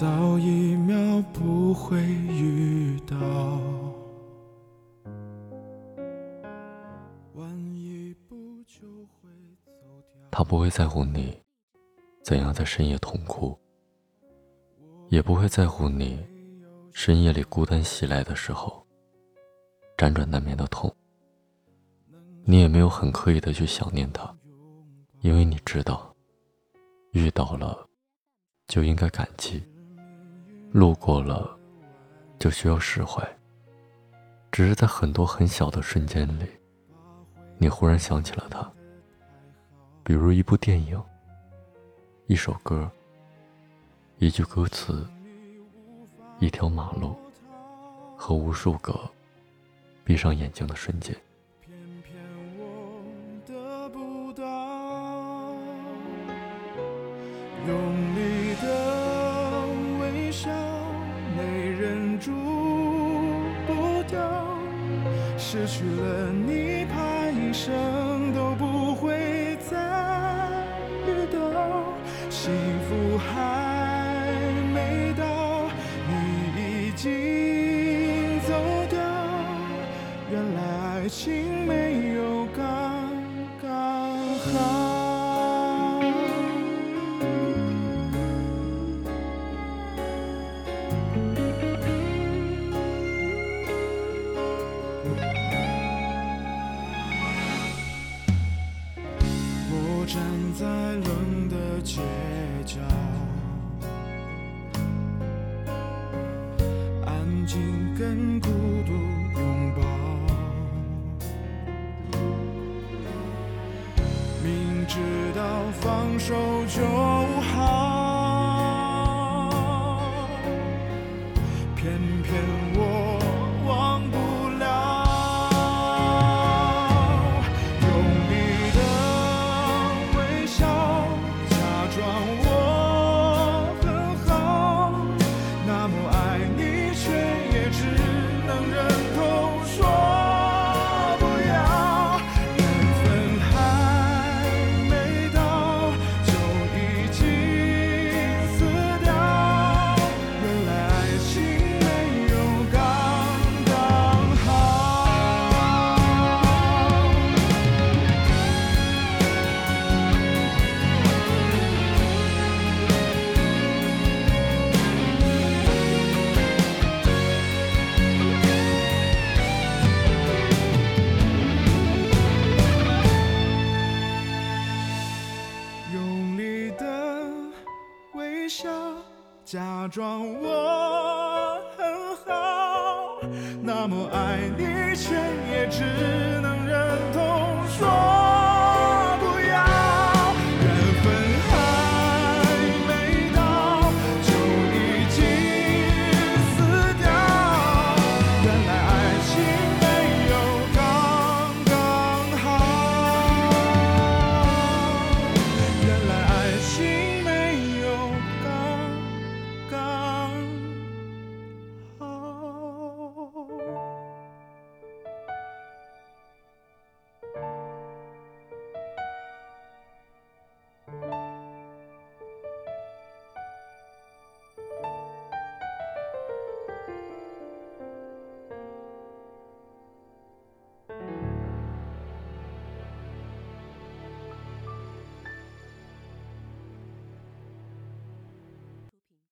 早一秒不会遇到。他不会在乎你怎样在深夜痛哭，也不会在乎你深夜里孤单袭来的时候辗转难眠的痛。你也没有很刻意的去想念他，因为你知道，遇到了就应该感激，路过了就需要释怀。只是在很多很小的瞬间里，你忽然想起了他。比如一部电影、一首歌、一句歌词、一条马路和无数个闭上眼睛的瞬间。用失去了你，站在冷的街。角，安静跟孤独拥抱，明知道放手就好。假装我很好，那么爱你，却也只能。